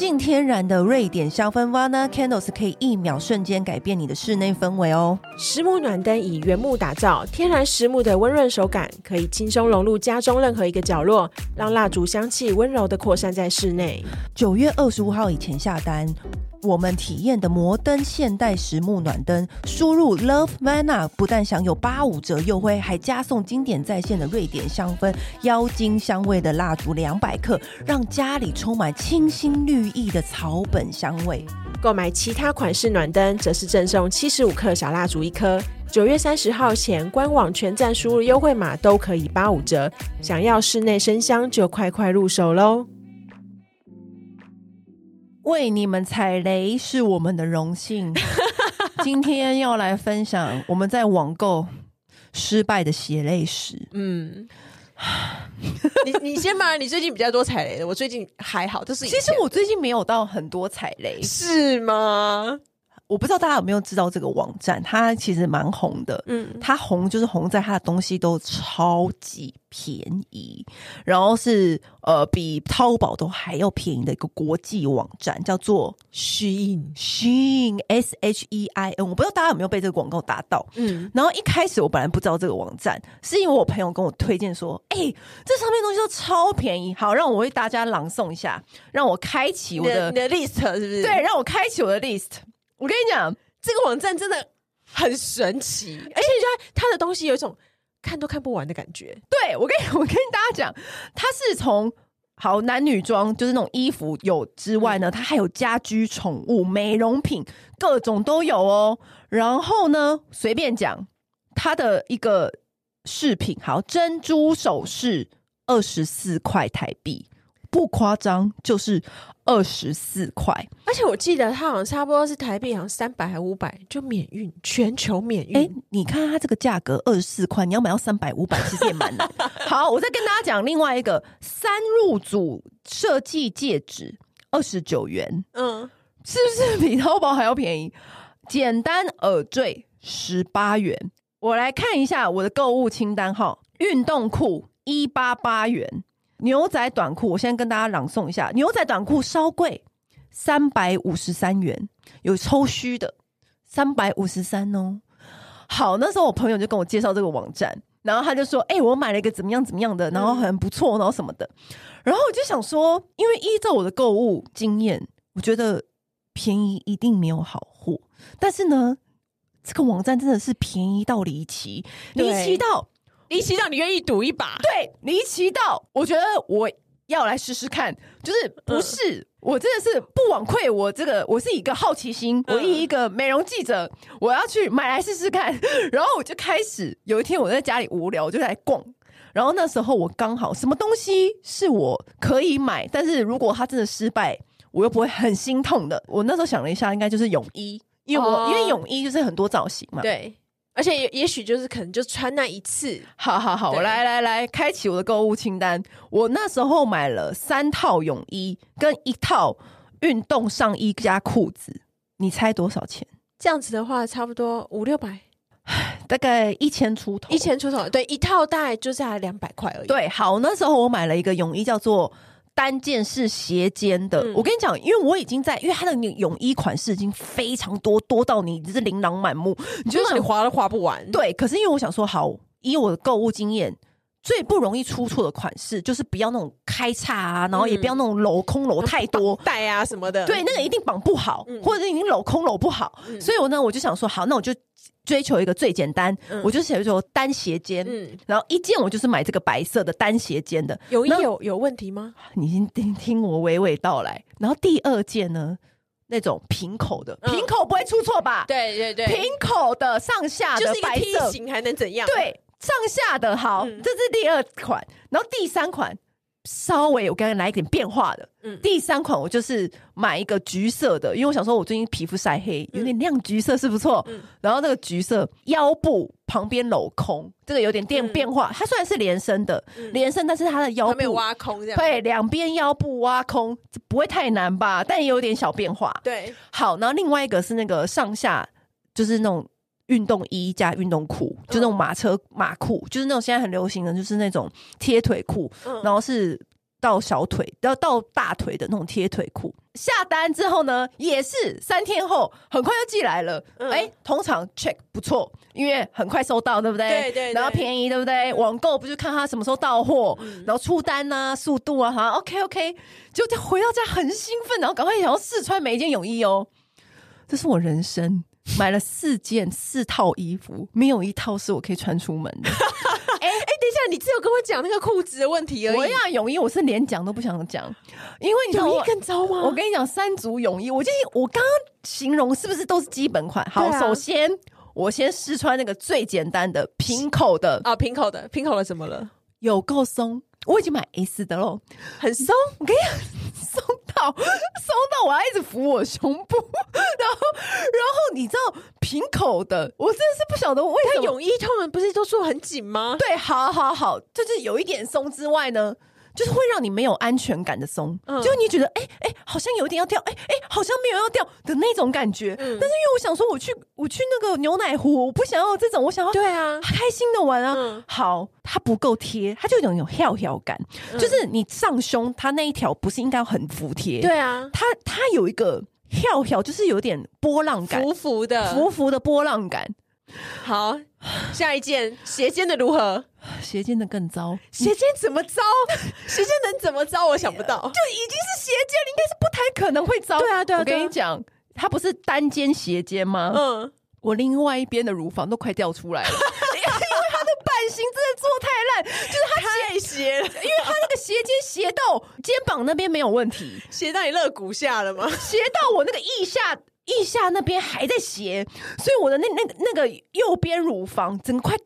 净天然的瑞典香氛 Vana Candles 可以一秒瞬间改变你的室内氛围哦。实木暖灯以原木打造，天然实木的温润手感，可以轻松融入家中任何一个角落，让蜡烛香气温柔的扩散在室内。九月二十五号以前下单。我们体验的摩登现代实木暖灯，输入 Love mana 不但享有八五折优惠，还加送经典在线的瑞典香氛妖精香味的蜡烛两百克，让家里充满清新绿意的草本香味。购买其他款式暖灯，则是赠送七十五克小蜡烛一颗。九月三十号前，官网全站输入优惠码都可以八五折。想要室内生香，就快快入手喽！为你们踩雷是我们的荣幸。今天要来分享我们在网购失败的血泪史。嗯，你你先吧，你最近比较多踩雷的，我最近还好。就是其实我最近没有到很多踩雷，是吗？我不知道大家有没有知道这个网站，它其实蛮红的。嗯，它红就是红在它的东西都超级便宜，然后是呃比淘宝都还要便宜的一个国际网站，叫做 Shein Shein S H E I N。我不知道大家有没有被这个广告打到。嗯，然后一开始我本来不知道这个网站，是因为我朋友跟我推荐说，哎、欸，这上面东西都超便宜。好，让我为大家朗诵一下，让我开启我的你的 list 是不是？对，让我开启我的 list。我跟你讲，这个网站真的很神奇，而且你觉得它的东西有一种看都看不完的感觉。对，我跟你，我跟大家讲，它是从好男女装，就是那种衣服有之外呢，它还有家居、宠物、美容品，各种都有哦。然后呢，随便讲，它的一个饰品，好，珍珠首饰二十四块台币。不夸张，就是二十四块，而且我记得它好像差不多是台币，好像三百还五百就免运，全球免运。哎，你看它这个价格二十四块，你要买到三百五百，其实也蛮难。好，我再跟大家讲另外一个三入组设计戒指，二十九元，嗯，是不是比淘宝还要便宜？简单耳坠十八元，我来看一下我的购物清单哈，运动裤一八八元。牛仔短裤，我先跟大家朗诵一下。牛仔短裤稍贵，三百五十三元，有抽虚的，三百五十三哦。好，那时候我朋友就跟我介绍这个网站，然后他就说：“哎、我买了一个怎么样怎么样的，然后很不错，然后什么的。”然后我就想说，因为依照我的购物经验，我觉得便宜一定没有好货。但是呢，这个网站真的是便宜到离奇，离奇到。离奇到你愿意赌一把？对，离奇到我觉得我要来试试看，就是不是、嗯、我真的是不枉费我这个，我是一个好奇心，我以一个美容记者，我要去买来试试看。然后我就开始有一天我在家里无聊，我就来逛。然后那时候我刚好什么东西是我可以买，但是如果它真的失败，我又不会很心痛的。我那时候想了一下，应该就是泳衣，因为我、哦、因为泳衣就是很多造型嘛，对。而且也也许就是可能就穿那一次，好好好，我来来来，开启我的购物清单。我那时候买了三套泳衣跟一套运动上衣加裤子，你猜多少钱？这样子的话，差不多五六百，大概一千出头，一千出头。对，一套大概就在两百块而已。对，好，那时候我买了一个泳衣，叫做。单件是斜肩的，嗯、我跟你讲，因为我已经在，因为它的泳衣款式已经非常多，多到你是琳琅满目，你就让你划都划不完。对，可是因为我想说，好，以我的购物经验，最不容易出错的款式就是不要那种开叉啊，然后也不要那种镂空镂太多带啊什么的。对，那个一定绑不好，嗯、或者是已经镂空镂不好。嗯、所以我呢，我就想说，好，那我就。追求一个最简单，嗯、我就写说单斜肩，嗯、然后一件我就是买这个白色的单斜肩的，有有有问题吗？你先听听我娓娓道来。然后第二件呢，那种平口的，嗯、平口不会出错吧？对对对，平口的上下的白色，就是一个梯形还能怎样？对，上下的好，嗯、这是第二款。然后第三款稍微我刚刚来一点变化的。嗯，第三款我就是买一个橘色的，因为我想说我最近皮肤晒黑，有点亮橘色是不错。嗯，然后那个橘色腰部旁边镂空，这个有点变变化。它虽然是连身的，连身，但是它的腰部挖空，这样对，两边腰部挖空，不会太难吧？但也有点小变化。对，好，然后另外一个是那个上下就是那种。运动衣加运动裤，就那种马车马裤，就是那种现在很流行的，就是那种贴腿裤，然后是到小腿，要到大腿的那种贴腿裤。下单之后呢，也是三天后很快就寄来了。哎、欸，通常 check 不错，因为很快收到，对不对？对对，对。然后便宜，对不对？网购不就看他什么时候到货，然后出单啊，速度啊，好 OK OK。就回到家很兴奋，然后赶快想要试穿每一件泳衣哦。这是我人生。买了四件四套衣服，没有一套是我可以穿出门的。哎 哎、欸欸，等一下，你只有跟我讲那个裤子的问题而已。我要泳衣，我是连讲都不想讲，因为你泳衣更糟吗？我跟你讲，三组泳衣，我建议我刚刚形容是不是都是基本款？好，啊、首先我先试穿那个最简单的平口的啊，平口的，平口的怎么了？有够松。我已经买 S 的喽，很松。我跟你讲，松到松到我要一直扶我胸部，然后然后你知道平口的，我真的是不晓得为什么泳衣他们不是都说很紧吗？对，好好好，就是有一点松之外呢。就是会让你没有安全感的松，嗯、就你觉得哎哎、欸欸，好像有点要掉，哎、欸、哎、欸，好像没有要掉的那种感觉。嗯、但是因为我想说，我去我去那个牛奶湖，我不想要这种，我想要对啊，开心的玩啊。嗯、好，它不够贴，它就有种跳跳感，嗯、就是你上胸它那一条不是应该很服帖？对啊，它它有一个跳跳，就是有点波浪感，浮浮的，浮浮的波浪感。好，下一件斜肩的如何？斜肩的更糟。斜肩怎么糟？斜肩能怎么糟？我想不到，就已经是斜肩，应该是不太可能会糟。对啊，对啊。我跟你讲，它不是单肩斜肩吗？嗯，我另外一边的乳房都快掉出来了，因为它的版型真的做太烂，就是它太斜了。因为它那个斜肩斜到肩膀那边没有问题，斜到你肋骨下了吗？斜到我那个腋下。腋下那边还在斜，所以我的那那个那个右边乳房整个快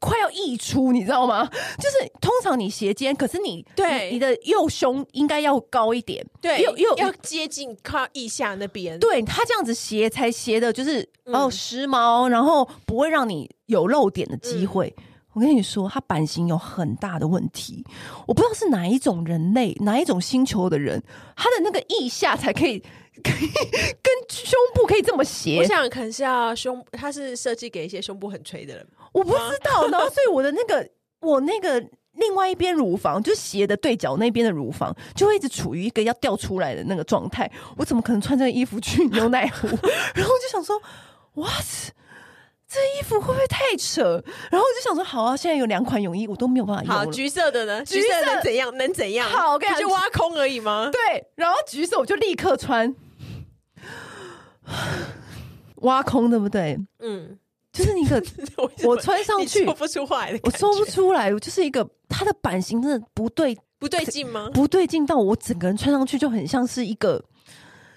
快要溢出，你知道吗？就是通常你斜肩，可是你对你，你的右胸应该要高一点，对，又又要接近靠腋下那边。对，他这样子斜才斜的，就是哦时髦，然后不会让你有露点的机会。嗯、我跟你说，它版型有很大的问题，我不知道是哪一种人类，哪一种星球的人，他的那个腋下才可以。可以跟胸部可以这么斜，我想可能是要胸，它是设计给一些胸部很垂的人。我不知道，然后所以我的那个我那个另外一边乳房，就斜的对角那边的乳房，就会一直处于一个要掉出来的那个状态。我怎么可能穿这个衣服去牛奶湖？然后我就想说，what？这衣服会不会太扯？然后我就想说，好啊，现在有两款泳衣，我都没有办法用。好，橘色的呢？橘色能怎样？能怎样？好，我就挖空而已吗？对，然后橘色我就立刻穿。挖空对不对？嗯，就是一个 我穿上去说不出话来，我说不出来，我就是一个它的版型真的不对，不对劲吗？不对劲到我整个人穿上去就很像是一个，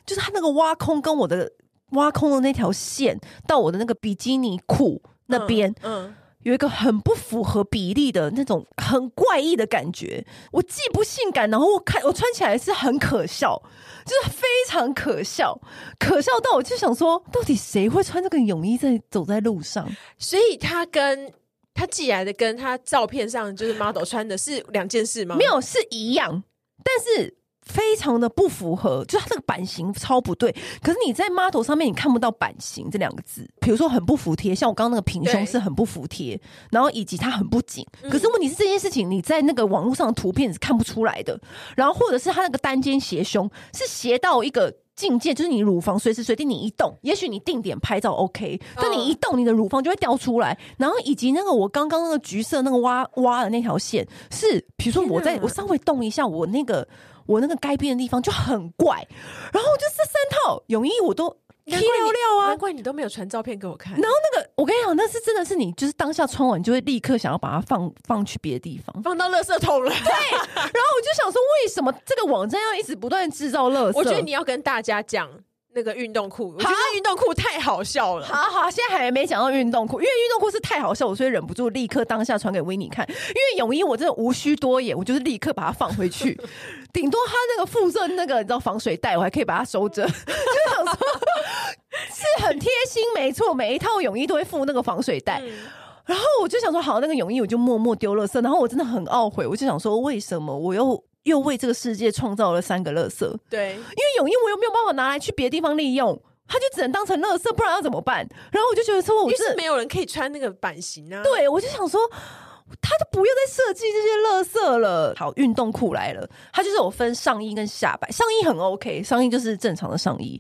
就是它那个挖空跟我的挖空的那条线到我的那个比基尼裤那边，嗯。嗯有一个很不符合比例的那种很怪异的感觉，我既不性感，然后我看我穿起来是很可笑，就是非常可笑，可笑到我就想说，到底谁会穿这个泳衣在走在路上？所以他跟他寄来的跟他照片上就是 model 穿的是两件事吗？没有，是一样，但是。非常的不符合，就是它这个版型超不对。可是你在 model 上面你看不到版型这两个字，比如说很不服帖，像我刚刚那个平胸是很不服帖，然后以及它很不紧。嗯、可是问题是这件事情你在那个网络上的图片是看不出来的。然后或者是它那个单肩斜胸是斜到一个境界，就是你乳房随时随地你一动，也许你定点拍照 OK，但你一动你的乳房就会掉出来。然后以及那个我刚刚那个橘色那个挖挖的那条线是，比如说我在我稍微动一下我那个。我那个该变的地方就很怪，然后就这三套泳衣我都踢尿尿啊，难怪你都没有传照片给我看。然后那个我跟你讲，那是真的是你就是当下穿完就会立刻想要把它放放去别的地方，放到垃圾桶了。对，然后我就想说，为什么这个网站要一直不断制造垃圾？我觉得你要跟大家讲那个运动裤，我觉得运动裤太好笑了。好好，现在还没讲到运动裤，因为运动裤是太好笑，我所以忍不住立刻当下传给维尼看。因为泳衣我真的无需多言，我就是立刻把它放回去。顶多它那个附赠那个你知道防水袋，我还可以把它收着。就想说是很贴心，没错，每一套泳衣都会附那个防水袋。嗯、然后我就想说，好，那个泳衣我就默默丢了色。然后我真的很懊悔，我就想说，为什么我又？又为这个世界创造了三个垃圾，对，因为泳衣我又没有办法拿来去别的地方利用，他就只能当成垃圾，不然要怎么办？然后我就觉得说，我是没有人可以穿那个版型啊。对，我就想说，他就不要再设计这些垃圾了。好，运动裤来了，它就是有分上衣跟下摆，上衣很 OK，上衣就是正常的上衣。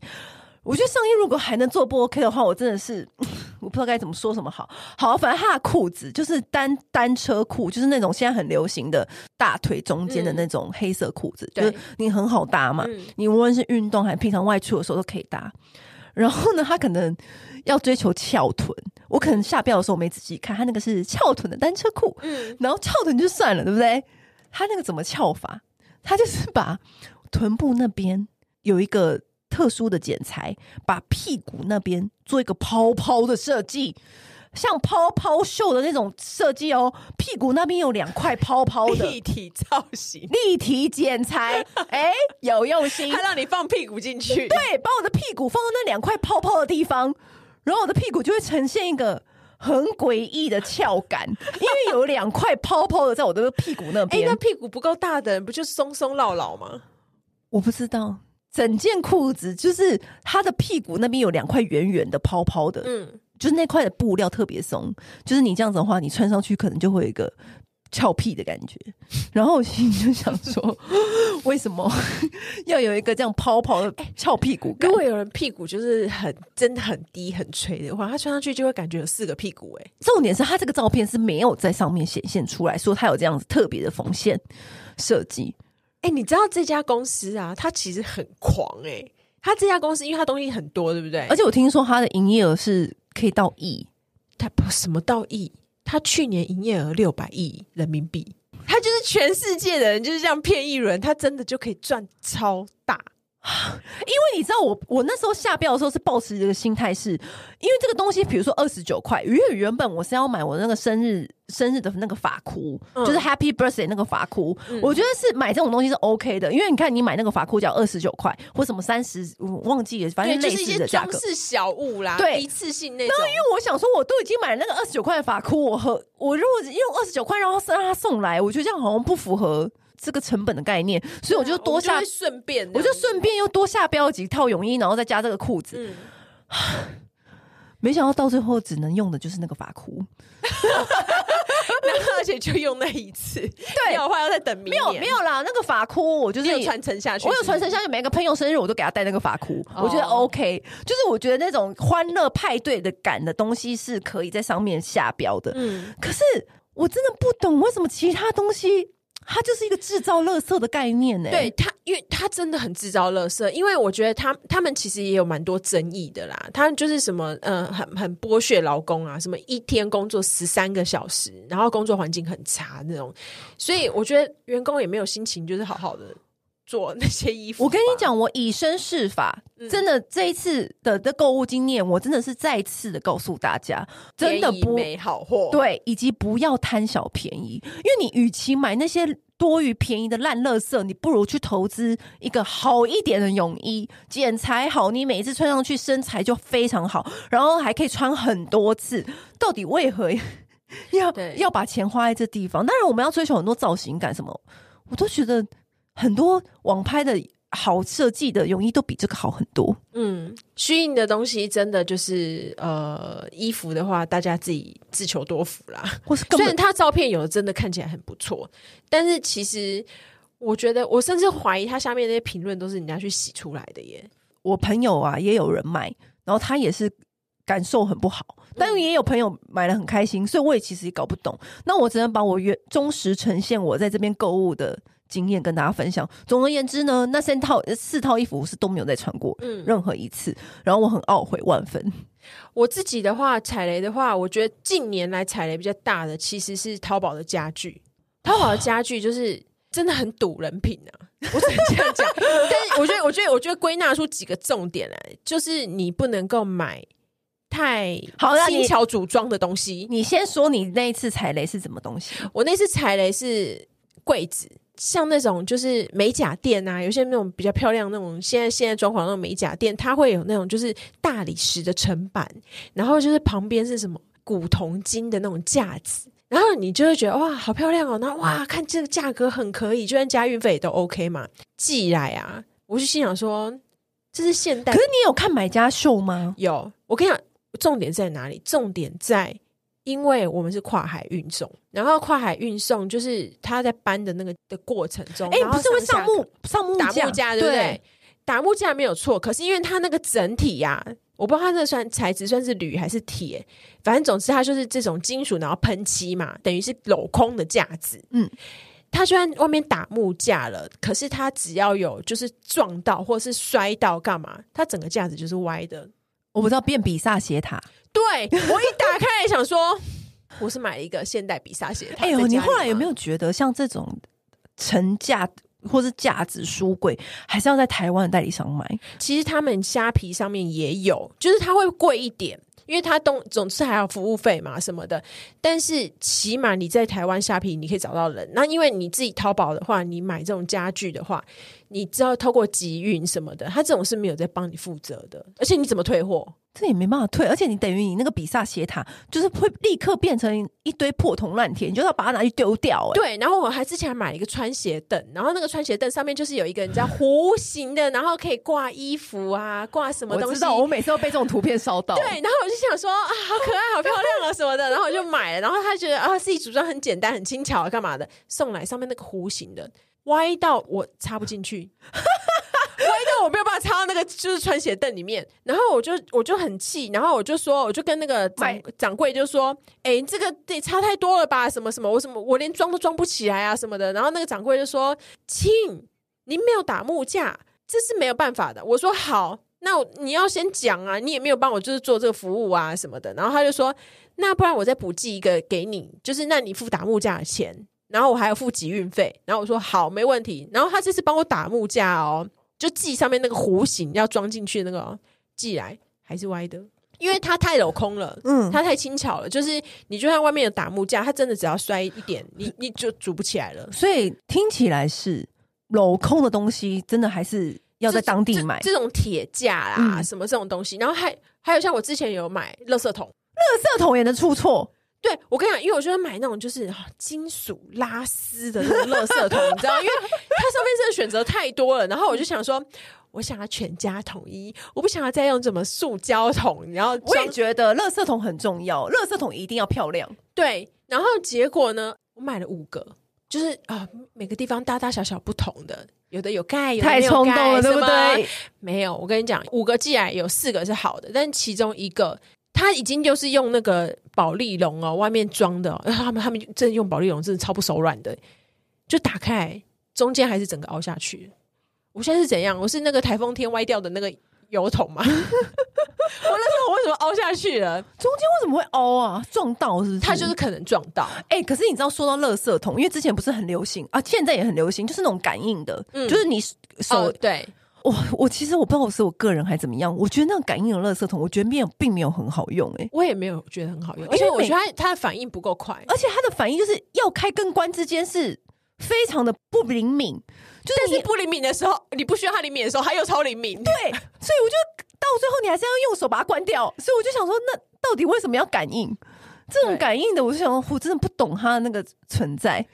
我觉得上衣如果还能做不 OK 的话，我真的是 我不知道该怎么说什么好。好，反正他的裤子就是单单车裤，就是那种现在很流行的大腿中间的那种黑色裤子，嗯、就是你很好搭嘛。嗯、你无论是运动还是平常外出的时候都可以搭。然后呢，他可能要追求翘臀，我可能下标的时候我没仔细看，他那个是翘臀的单车裤。嗯，然后翘臀就算了，对不对？他那个怎么翘法？他就是把臀部那边有一个。特殊的剪裁，把屁股那边做一个泡泡的设计，像泡泡袖的那种设计哦。屁股那边有两块泡泡的立体造型，立体剪裁，哎、欸，有用心，还让你放屁股进去。对，把我的屁股放到那两块泡泡的地方，然后我的屁股就会呈现一个很诡异的翘感，因为有两块泡泡的在我的屁股那边。哎、欸，那屁股不够大的人不就松松绕绕吗？我不知道。整件裤子就是他的屁股那边有两块圆圆的泡泡的，嗯，就是那块的布料特别松，就是你这样子的话，你穿上去可能就会有一个翘屁的感觉。然后我心里就想说，为什么要有一个这样泡泡的翘屁股？如果有人屁股就是很真的很低很垂的话，他穿上去就会感觉有四个屁股。哎，重点是他这个照片是没有在上面显现出来说他有这样子特别的缝线设计。哎、欸，你知道这家公司啊？它其实很狂哎、欸！它这家公司，因为它东西很多，对不对？而且我听说它的营业额是可以到亿，它不什么到亿？它去年营业额六百亿人民币，它就是全世界的人就是这样骗一轮，它真的就可以赚超大。因为你知道我，我那时候下标的时候是抱持这个心态，是因为这个东西，比如说二十九块，因为原本我是要买我那个生日生日的那个发箍，嗯、就是 Happy Birthday 那个发箍，嗯、我觉得是买这种东西是 OK 的，因为你看你买那个发箍只要二十九块，或什么三十，我忘记了，反正类似的价格，是小物啦，对，一次性那种。然后因为我想说，我都已经买了那个二十九块的发箍，我和我如果用二十九块，然后让他送来，我觉得这样好像不符合。这个成本的概念，所以我就多下顺便，我就顺便又多下标几套泳衣，然后再加这个裤子。嗯、没想到到最后只能用的就是那个发箍，而且就用那一次。对，有话要再等明年。没有没有啦，那个发箍我就是传承下去，我有传承下去。每个朋友生日我都给他戴那个发箍，哦、我觉得 OK。就是我觉得那种欢乐派对的感的东西是可以在上面下标的。嗯，可是我真的不懂为什么其他东西。他就是一个制造垃圾的概念呢、对他，因为他真的很制造垃圾。因为我觉得他他们其实也有蛮多争议的啦。他就是什么，嗯、呃，很很剥削劳工啊，什么一天工作十三个小时，然后工作环境很差那种。所以我觉得员工也没有心情，就是好好的。做那些衣服，我跟你讲，我以身试法，嗯、真的这一次的的购物经验，我真的是再次的告诉大家，真的不没好货，对，以及不要贪小便宜，因为你与其买那些多于便宜的烂垃圾，你不如去投资一个好一点的泳衣，剪裁好，你每一次穿上去身材就非常好，然后还可以穿很多次。到底为何要 要把钱花在这地方？当然，我们要追求很多造型感什么，我都觉得。很多网拍的好设计的泳衣都比这个好很多。嗯，虚印的东西真的就是呃，衣服的话，大家自己自求多福啦。或是虽然他照片有的真的看起来很不错，但是其实我觉得，我甚至怀疑他下面那些评论都是人家去洗出来的耶。我朋友啊，也有人买，然后他也是感受很不好，但也有朋友买了很开心，所以我也其实也搞不懂。那我只能把我原忠实呈现我在这边购物的。经验跟大家分享。总而言之呢，那三套四套衣服我是都没有再穿过，嗯，任何一次。然后我很懊悔万分。我自己的话，踩雷的话，我觉得近年来踩雷比较大的其实是淘宝的家具。淘宝的家具就是真的很赌人品啊，我只能这样讲。但是我觉得，我觉得，我觉得归纳出几个重点来，就是你不能够买太好轻巧组装的东西。你先说你那一次踩雷是什么东西？我那次踩雷是柜子。像那种就是美甲店啊，有些那种比较漂亮那种，现在现在装潢那种美甲店，它会有那种就是大理石的层板，然后就是旁边是什么古铜金的那种架子，然后你就会觉得哇，好漂亮哦，那哇，看这个价格很可以，就算加运费也都 OK 嘛。寄来啊，我就心想说这是现代，可是你有看买家秀吗？有，我跟你讲，重点在哪里？重点在。因为我们是跨海运送，然后跨海运送就是他在搬的那个的过程中，哎、欸，不是会上木上木打木架，对不对？对打木架没有错，可是因为它那个整体呀、啊，我不知道它这算材质算是铝还是铁，反正总之它就是这种金属，然后喷漆嘛，等于是镂空的架子。嗯，它虽然外面打木架了，可是它只要有就是撞到或是摔到干嘛，它整个架子就是歪的。我不知道变比萨斜塔。对，我一打开来想说，我是买了一个现代比萨斜塔。哎呦，你后来有没有觉得像这种成架或是架子书柜，还是要在台湾的代理商买？其实他们虾皮上面也有，就是它会贵一点。因为它东总是还有服务费嘛什么的，但是起码你在台湾虾皮你可以找到人。那因为你自己淘宝的话，你买这种家具的话，你知道透过集运什么的，他这种是没有在帮你负责的。而且你怎么退货？这也没办法退。而且你等于你那个比萨斜塔，就是会立刻变成一堆破铜烂铁，你就要把它拿去丢掉。欸。对。然后我还之前还买了一个穿鞋凳，然后那个穿鞋凳上面就是有一个你知道弧形的，然后可以挂衣服啊，挂什么东西。我知道，我每次都被这种图片烧到。对。然后我就。就想说啊，好可爱，好漂亮啊什么的，然后我就买了。然后他觉得啊，自己组装很简单、很轻巧，干嘛的？送来上面那个弧形的，歪到我插不进去，歪到我没有办法插到那个就是穿鞋凳里面。然后我就我就很气，然后我就说，我就跟那个掌掌柜就说，哎、欸，这个得差太多了吧？什么什么，我什么我连装都装不起来啊什么的。然后那个掌柜就说，亲，您没有打木架，这是没有办法的。我说好。那你要先讲啊，你也没有帮我就是做这个服务啊什么的，然后他就说，那不然我再补寄一个给你，就是那你付打木架的钱，然后我还要付集运费，然后我说好，没问题，然后他这次帮我打木架哦，就寄上面那个弧形要装进去那个寄来还是歪的，因为它太镂空了，嗯，它太轻巧了，就是你就算外面有打木架，它真的只要摔一点，你你就组不起来了，所以听起来是镂空的东西，真的还是。要在当地买这，这种铁架啦，嗯、什么这种东西，然后还还有像我之前有买垃圾桶，垃圾桶也能出错。对，我跟你讲，因为我觉得买那种就是金属拉丝的那种垃圾桶，你知道，因为它上面真的选择太多了。然后我就想说，我想要全家统一，我不想要再用什么塑胶桶。然后我也觉得垃圾桶很重要，垃圾桶一定要漂亮。对，然后结果呢，我买了五个，就是啊，每个地方大大小小不同的。有的有盖，有的没有盖，太冲动了，对不对？没有，我跟你讲，五个寄来有四个是好的，但其中一个他已经就是用那个保丽龙哦，外面装的，他们他们真的用保丽龙，真的超不手软的，就打开中间还是整个凹下去。我现在是怎样？我是那个台风天歪掉的那个。油桶吗？我那时候我为什么凹下去了？中间为什么会凹啊？撞到是不是？它就是可能撞到。哎、欸，可是你知道，说到垃圾桶，因为之前不是很流行啊，现在也很流行，就是那种感应的，嗯、就是你手、哦、对。我我其实我不知道我是我个人还怎么样，我觉得那种感应的垃圾桶，我觉得没有并没有很好用、欸。哎，我也没有觉得很好用，而且我觉得它它的反应不够快，而且它的反应就是要开跟关之间是非常的不灵敏。就是你不灵敏的时候，你不需要它灵敏的时候，它又超灵敏。对，所以我就到最后你还是要用手把它关掉。所以我就想说，那到底为什么要感应？这种感应的，我就想说，我真的不懂它的那个存在。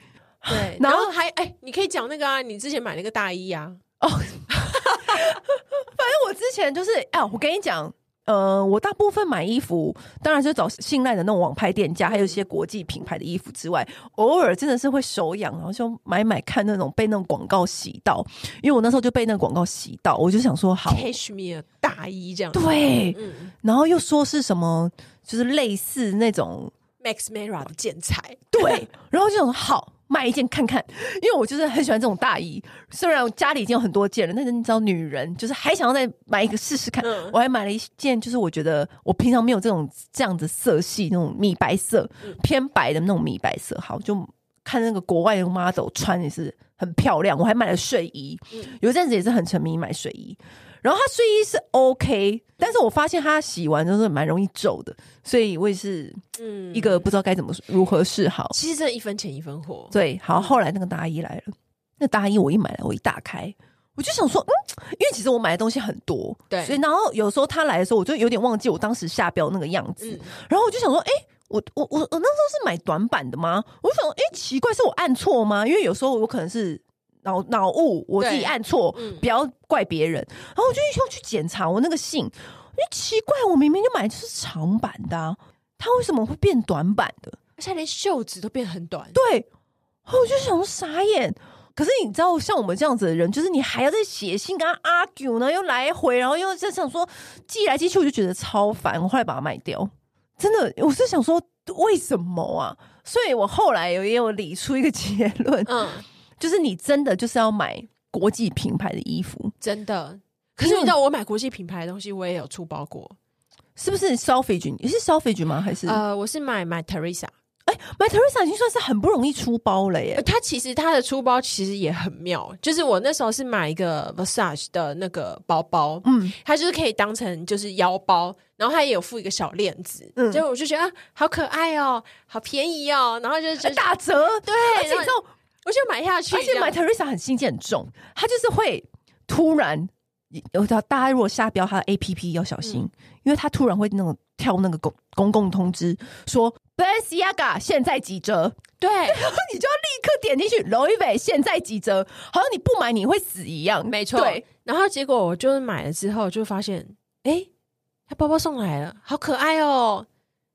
对，然后还哎、欸，你可以讲那个啊，你之前买那个大衣啊。哦，反 正我之前就是哎、啊，我跟你讲。呃，我大部分买衣服，当然是找信赖的那种网拍店家，还有一些国际品牌的衣服之外，偶尔真的是会手痒，然后就买买看那种被那种广告洗到，因为我那时候就被那个广告洗到，我就想说好，Cashmere 大衣这样，对，嗯、然后又说是什么，就是类似那种 Max Mara 的建材，对，然后就好。买一件看看，因为我就是很喜欢这种大衣。虽然我家里已经有很多件了，但是你知道，女人就是还想要再买一个试试看。嗯、我还买了一件，就是我觉得我平常没有这种这样子色系，那种米白色偏白的那种米白色。好，就看那个国外的 model 穿也是很漂亮，我还买了睡衣，嗯、有一阵子也是很沉迷买睡衣。然后他睡衣是 OK，但是我发现他洗完之后蛮容易皱的，所以我也是嗯一个不知道该怎么如何是好。其实这一分钱一分货。对，好，后来那个大衣来了，那大衣我一买来，我一打开，我就想说，嗯，因为其实我买的东西很多，对，所以然后有时候他来的时候，我就有点忘记我当时下标那个样子，嗯、然后我就想说，哎，我我我我那时候是买短版的吗？我就想说，哎，奇怪，是我按错吗？因为有时候我可能是。脑脑雾，我自己按错，嗯、不要怪别人。然后我就要去检查我那个信，哎，奇怪，我明明就买的是长版的，啊，它为什么会变短版的？而且连袖子都变很短。对，然后我就想说傻眼。可是你知道，像我们这样子的人，就是你还要再写信跟他 argue 呢，又来回，然后又在想说寄来寄去，我就觉得超烦。我后来把它卖掉。真的，我是想说为什么啊？所以我后来有也有理出一个结论，嗯。就是你真的就是要买国际品牌的衣服，真的。可是你知道我买国际品牌的东西，我也有出包过，是不是？Selfridges 你是 Selfridges 吗？还是呃，我是买 My Teresa。哎，My Teresa 已经算是很不容易出包了耶。它其实它的出包其实也很妙，就是我那时候是买一个 Versace 的那个包包，嗯，它就是可以当成就是腰包，然后它也有附一个小链子，嗯，所以我就觉得啊，好可爱哦，好便宜哦，然后就觉得打折，对，而且我就买下去，而且买 Teresa 很心机很重，他就是会突然有条大家如果下标他的 A P P 要小心，嗯、因为他突然会那种跳那个公公共通知说 Balenciaga 现在几折，对，然后你就要立刻点进去 Louis V 现在几折，好像你不买你会死一样，没错。对，然后结果我就是买了之后就发现，哎，他包包送来了，好可爱哦，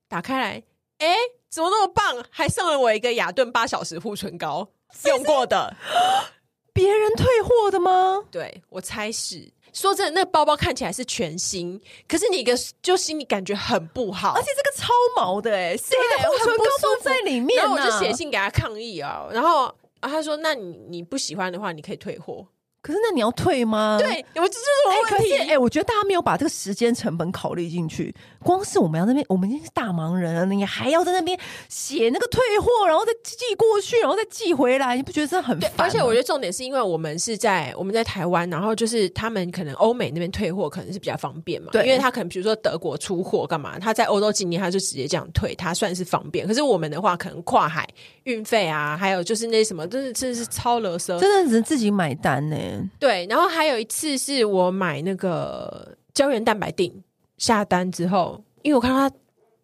打开来，哎，怎么那么棒，还送了我一个雅顿八小时护唇膏。用过的，别人退货的吗？对，我猜是。说真的，那个包包看起来是全新，可是你一个就心里感觉很不好，而且这个超毛的哎、欸，谁的护唇膏放在里面、啊？然后我就写信给他抗议啊，然后啊他说：“那你你不喜欢的话，你可以退货。”可是那你要退吗？对，我这就是我问题。哎、欸欸，我觉得大家没有把这个时间成本考虑进去。光是我们要那边，我们已经是大忙人了，你还要在那边写那个退货，然后再寄过去，然后再寄回来，你不觉得这很烦？而且我觉得重点是因为我们是在我们在台湾，然后就是他们可能欧美那边退货可能是比较方便嘛。对，因为他可能比如说德国出货干嘛，他在欧洲境内他就直接这样退，他算是方便。可是我们的话，可能跨海运费啊，还有就是那什么，真的真的是超勒索，真的只能自己买单呢。对，然后。还有一次是我买那个胶原蛋白定下单之后，因为我看到它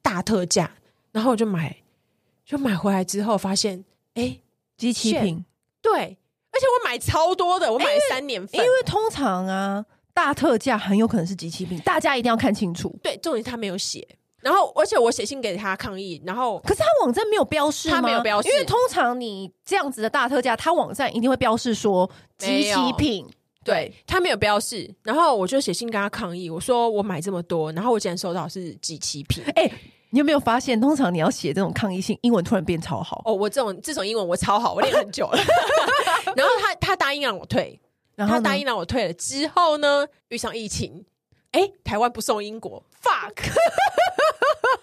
大特价，然后我就买，就买回来之后发现，哎，机器品，对，而且我买超多的，我买了三年份，因为通常啊，大特价很有可能是机器品，大家一定要看清楚。对，重点是他没有写。然后，而且我写信给他抗议，然后可是他网站没有标示吗？他没有标示，因为通常你这样子的大特价，他网站一定会标示说即期品。对，他没有标示，然后我就写信跟他抗议，我说我买这么多，然后我竟然收到是即期品。哎，你有没有发现，通常你要写这种抗议信，英文突然变超好哦。我这种这种英文我超好，我练很久了。然后他他答应让我退，然后他答应让我退了之后呢，遇上疫情，哎，台湾不送英国，fuck。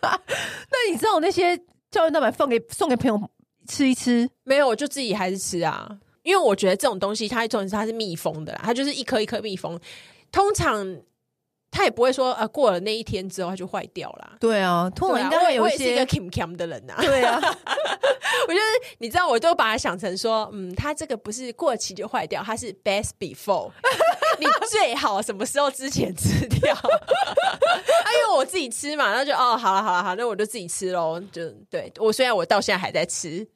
那你知道那些胶原蛋白放给送给朋友吃一吃？没有，我就自己还是吃啊。因为我觉得这种东西，它重点是它是密封的啦，它就是一颗一颗密封，通常它也不会说呃过了那一天之后它就坏掉啦。对啊，通常应该会有一些一个 Kim Kim 的人呐、啊。对啊，我觉得你知道，我都把它想成说，嗯，它这个不是过期就坏掉，它是 best before，你最好什么时候之前吃掉？啊，因为我自己吃嘛，然后就哦，好了好了好，那我就自己吃喽。就对我虽然我到现在还在吃。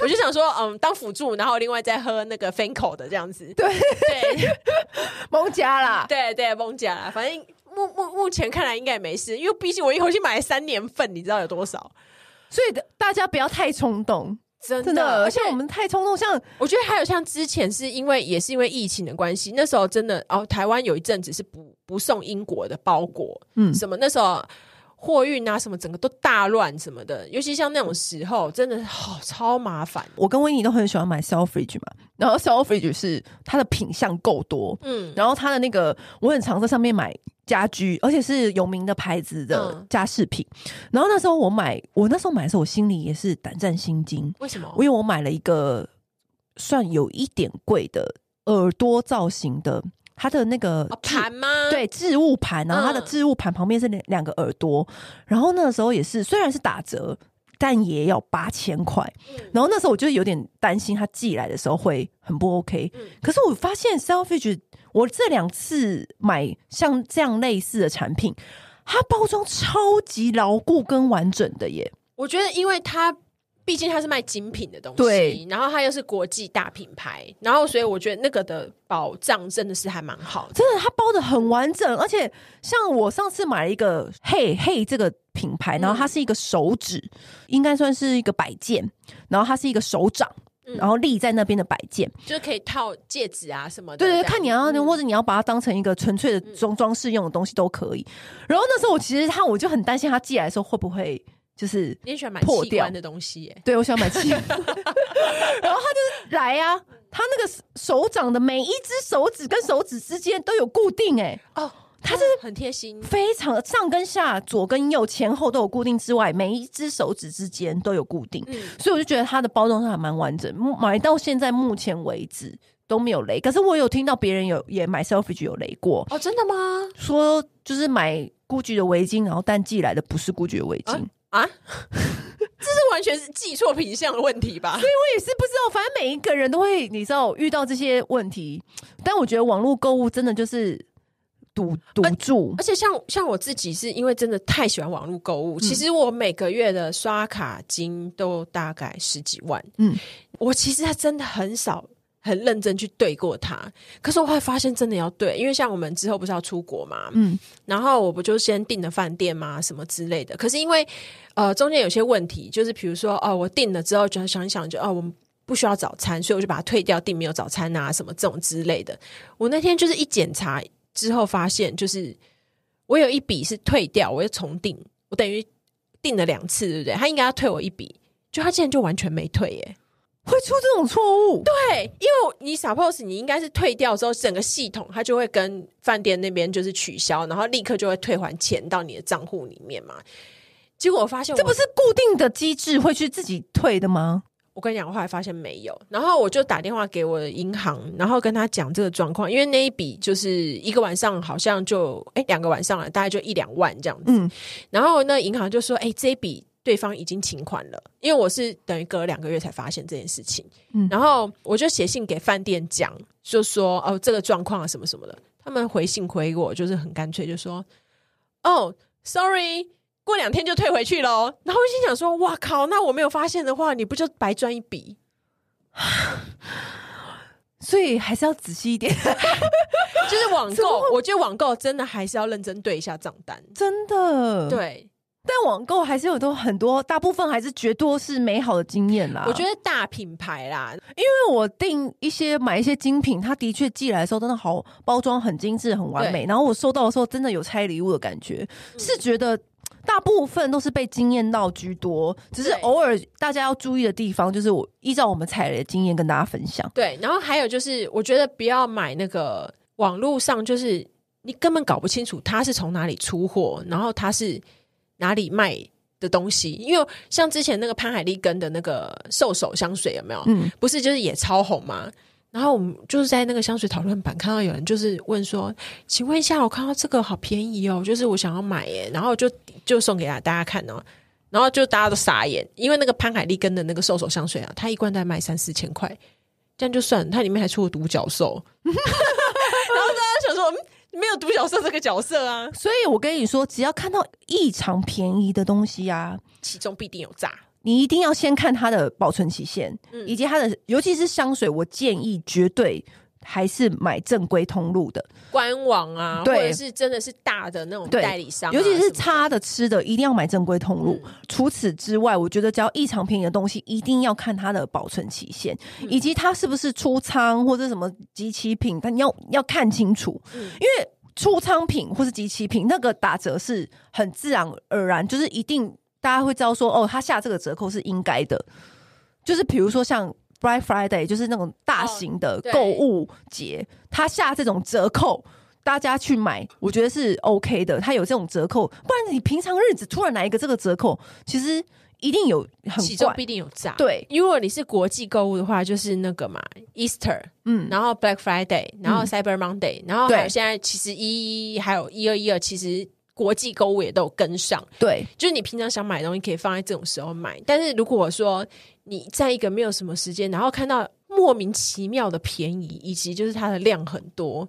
我就想说，嗯，当辅助，然后另外再喝那个 Fancl 的这样子，对对，蒙加啦，对对蒙加啦，反正目目目前看来应该也没事，因为毕竟我一口气买了三年份，你知道有多少，所以大家不要太冲动，真的，真的，而且我们太冲动，像我觉得还有像之前是因为也是因为疫情的关系，那时候真的哦，台湾有一阵子是不不送英国的包裹，嗯，什么那时候。货运啊，什么整个都大乱什么的，尤其像那种时候，真的好、哦、超麻烦。我跟威尼都很喜欢买 Selfridges 嘛，然后 Selfridges 是它的品相够多，嗯，然后它的那个我很常在上面买家居，而且是有名的牌子的家饰品。嗯、然后那时候我买，我那时候买的时候，我心里也是胆战心惊。为什么？因为我买了一个算有一点贵的耳朵造型的，它的那个盘吗？对，置物盘。然后它的置物盘旁边是两两个耳朵。嗯、然后那个时候也是，虽然是打折。但也要八千块，然后那时候我就有点担心它寄来的时候会很不 OK。可是我发现 Selfridges，我这两次买像这样类似的产品，它包装超级牢固跟完整的耶。我觉得，因为它。毕竟它是卖精品的东西，对，然后它又是国际大品牌，然后所以我觉得那个的保障真的是还蛮好的，真的，它包的很完整，而且像我上次买了一个 Hey Hey 这个品牌，然后它是一个手指，嗯、应该算是一个摆件，然后它是一个手掌，嗯、然后立在那边的摆件，就可以套戒指啊什么的，对对，看你要，嗯、或者你要把它当成一个纯粹的装装饰用的东西都可以。然后那时候我其实他我就很担心他寄来的时候会不会。就是你喜欢买器官的东西耶？对，我喜欢买器官。然后他就是来呀、啊，他那个手掌的每一只手指跟手指之间都有固定哎哦，他是很贴心，非常上跟下、左跟右、前后都有固定之外，每一只手指之间都有固定，嗯、所以我就觉得它的包装上还蛮完整。买到现在目前为止都没有雷，可是我有听到别人有也买 Selfridges 有雷过哦，真的吗？说就是买 Gucci 的围巾，然后但寄来的不是 Gucci 的围巾。啊啊，这是完全是寄错品相的问题吧？所以我也是不知道，反正每一个人都会，你知道遇到这些问题。但我觉得网络购物真的就是赌赌注，而且像像我自己是因为真的太喜欢网络购物，嗯、其实我每个月的刷卡金都大概十几万。嗯，我其实还真的很少。很认真去对过它，可是我会发现真的要对，因为像我们之后不是要出国嘛，嗯，然后我不就先订了饭店嘛，什么之类的。可是因为呃中间有些问题，就是比如说哦，我订了之后就想一想就，就哦我们不需要早餐，所以我就把它退掉，订没有早餐啊什么这种之类的。我那天就是一检查之后发现，就是我有一笔是退掉，我又重订，我等于订了两次，对不对？他应该要退我一笔，就他竟然就完全没退耶。会出这种错误？对，因为你 suppose 你应该是退掉之后，整个系统它就会跟饭店那边就是取消，然后立刻就会退还钱到你的账户里面嘛。结果我发现我，这不是固定的机制会去自己退的吗？我跟你讲，我后来发现没有，然后我就打电话给我的银行，然后跟他讲这个状况，因为那一笔就是一个晚上好像就哎两个晚上了，大概就一两万这样子。嗯，然后那银行就说，哎，这一笔。对方已经请款了，因为我是等于隔了两个月才发现这件事情，嗯，然后我就写信给饭店讲，就说哦这个状况啊什么什么的，他们回信回我就是很干脆，就说哦，sorry，过两天就退回去喽。然后我心想说，哇靠，那我没有发现的话，你不就白赚一笔？所以还是要仔细一点，就是网购，我觉得网购真的还是要认真对一下账单，真的，对。但网购还是有都很多，大部分还是绝多是美好的经验啦。我觉得大品牌啦，因为我订一些买一些精品，它的确寄来的时候真的好包装，很精致，很完美。然后我收到的时候，真的有拆礼物的感觉，嗯、是觉得大部分都是被惊艳到居多，只是偶尔大家要注意的地方，就是我依照我们踩雷的经验跟大家分享。对，然后还有就是，我觉得不要买那个网络上，就是你根本搞不清楚它是从哪里出货，然后它是。哪里卖的东西？因为像之前那个潘海利根的那个兽首香水有没有？嗯，不是就是也超红吗？然后我们就是在那个香水讨论版看到有人就是问说：“请问一下，我看到这个好便宜哦，就是我想要买耶。”然后就就送给大家看哦，然后就大家都傻眼，因为那个潘海利根的那个兽首香水啊，它一罐在卖三四千块，这样就算它里面还出了独角兽，然后大家想说。嗯没有独角兽这个角色啊，所以我跟你说，只要看到异常便宜的东西啊，其中必定有诈。你一定要先看它的保存期限，嗯、以及它的，尤其是香水，我建议绝对还是买正规通路的。官网啊，或者是真的是大的那种代理商、啊，尤其是擦的、吃的，一定要买正规通路。嗯、除此之外，我觉得只要异常便宜的东西，一定要看它的保存期限，嗯、以及它是不是出仓或者什么集齐品，但你要要看清楚，嗯、因为。出仓品或是集齐品，那个打折是很自然而然，就是一定大家会知道说，哦，他下这个折扣是应该的。就是比如说像 Black Friday，就是那种大型的购物节，他、哦、下这种折扣，大家去买，我觉得是 OK 的。他有这种折扣，不然你平常日子突然来一个这个折扣，其实一定有很其中必定有诈。对，如果你是国际购物的话，就是那个嘛，Easter，嗯，然后 Black Friday，然后 Cyber Monday，、嗯、然后还有现在其实一一还有一二一二，其实国际购物也都有跟上。对，就是你平常想买的东西，可以放在这种时候买。但是如果说你在一个没有什么时间，然后看到莫名其妙的便宜，以及就是它的量很多。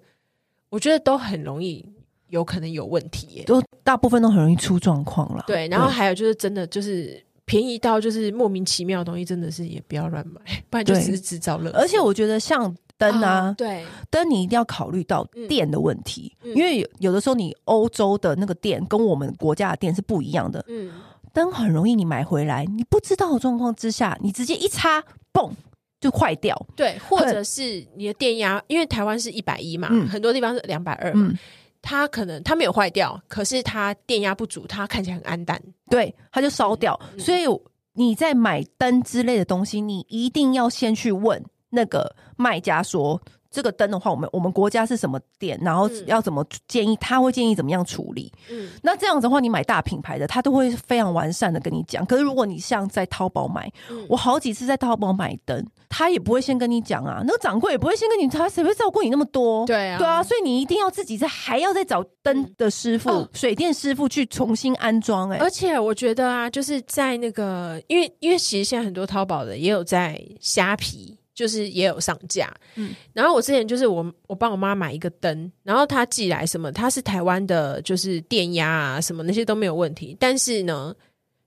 我觉得都很容易，有可能有问题耶，都大部分都很容易出状况了。对，然后还有就是真的就是便宜到就是莫名其妙的东西，真的是也不要乱买，不然就只是制造乐。而且我觉得像灯啊，哦、对。灯你一定要考虑到电的问题，嗯、因为有，有的时候你欧洲的那个电跟我们国家的电是不一样的。嗯，灯很容易你买回来，你不知道的状况之下，你直接一插，嘣。就坏掉，对，或者是你的电压，因为台湾是一百一嘛，嗯、很多地方是两百二嘛，嗯、它可能它没有坏掉，可是它电压不足，它看起来很暗淡，对，它就烧掉。嗯、所以你在买灯之类的东西，你一定要先去问那个卖家说。这个灯的话，我们我们国家是什么店？然后要怎么建议？他会建议怎么样处理？嗯，那这样子的话，你买大品牌的，他都会非常完善的跟你讲。可是如果你像在淘宝买，嗯、我好几次在淘宝买灯，他也不会先跟你讲啊。那个掌柜也不会先跟你，他谁会照顾你那么多？对啊，对啊，所以你一定要自己在还要再找灯的师傅、嗯、水电师傅去重新安装、欸。哎，而且我觉得啊，就是在那个，因为因为其实现在很多淘宝的也有在虾皮。就是也有上架，嗯，然后我之前就是我我帮我妈买一个灯，然后她寄来什么，它是台湾的，就是电压啊什么那些都没有问题，但是呢，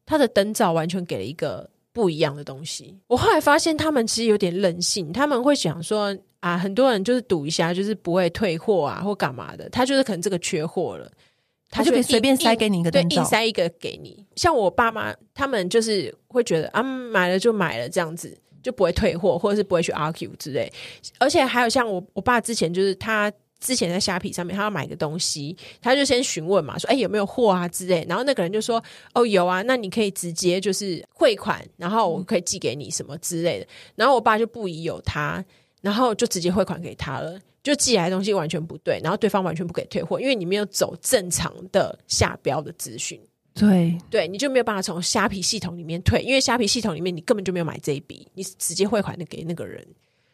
它的灯罩完全给了一个不一样的东西。我后来发现他们其实有点任性，他们会想说啊，很多人就是赌一下，就是不会退货啊或干嘛的，他就是可能这个缺货了，他就可以随便塞给你一个灯罩，对，硬塞一个给你。像我爸妈他们就是会觉得啊，买了就买了这样子。就不会退货，或者是不会去 argue 之类。而且还有像我我爸之前就是他之前在虾皮上面，他要买个东西，他就先询问嘛，说哎、有没有货啊之类。然后那个人就说哦有啊，那你可以直接就是汇款，然后我可以寄给你什么之类的。然后我爸就不疑有他，然后就直接汇款给他了，就寄来的东西完全不对，然后对方完全不给退货，因为你没有走正常的下标的资讯。对对，你就没有办法从虾皮系统里面退，因为虾皮系统里面你根本就没有买这一笔，你直接汇款的给那个人，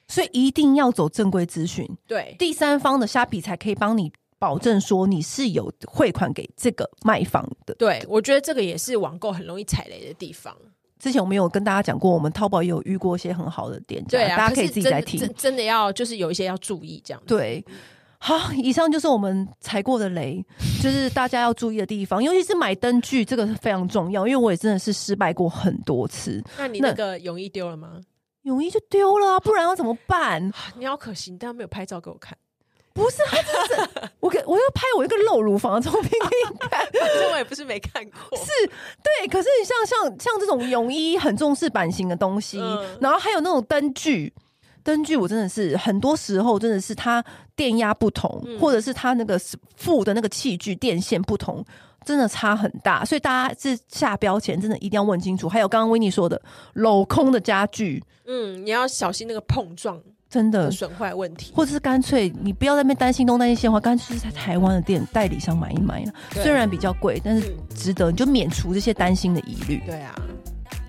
所以一定要走正规资讯。对，第三方的虾皮才可以帮你保证说你是有汇款给这个卖方的。对，我觉得这个也是网购很容易踩雷的地方。之前我们有跟大家讲过，我们淘宝也有遇过一些很好的店家，对啊，大家可以自己再听。真真的要就是有一些要注意这样。对。好，以上就是我们踩过的雷，就是大家要注意的地方，尤其是买灯具，这个是非常重要。因为我也真的是失败过很多次。那你那个泳衣丢了吗？泳衣就丢了，不然要怎么办？你好可惜，但没有拍照给我看。不是，是我给我要拍我一个露乳房的照片给你看，反正我也不是没看过。是对，可是你像像像这种泳衣很重视版型的东西，嗯、然后还有那种灯具。灯具我真的是很多时候真的是它电压不同，嗯、或者是它那个附的那个器具电线不同，真的差很大。所以大家是下标前真的一定要问清楚。还有刚刚维尼说的镂空的家具，嗯，你要小心那个碰撞，真的损坏问题。或者是干脆你不要在那边担心东担心西的话，干脆是在台湾的店代理商买一买虽然比较贵，但是值得，你就免除这些担心的疑虑。对啊。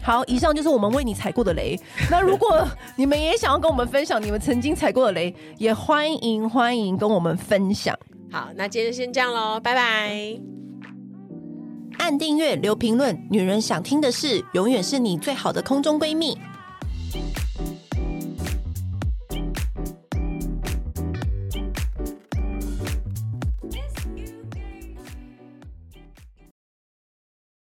好，以上就是我们为你踩过的雷。那如果你们也想要跟我们分享你们曾经踩过的雷，也欢迎欢迎跟我们分享。好，那今天先这样喽，拜拜。按订阅，留评论，女人想听的事，永远是你最好的空中闺蜜。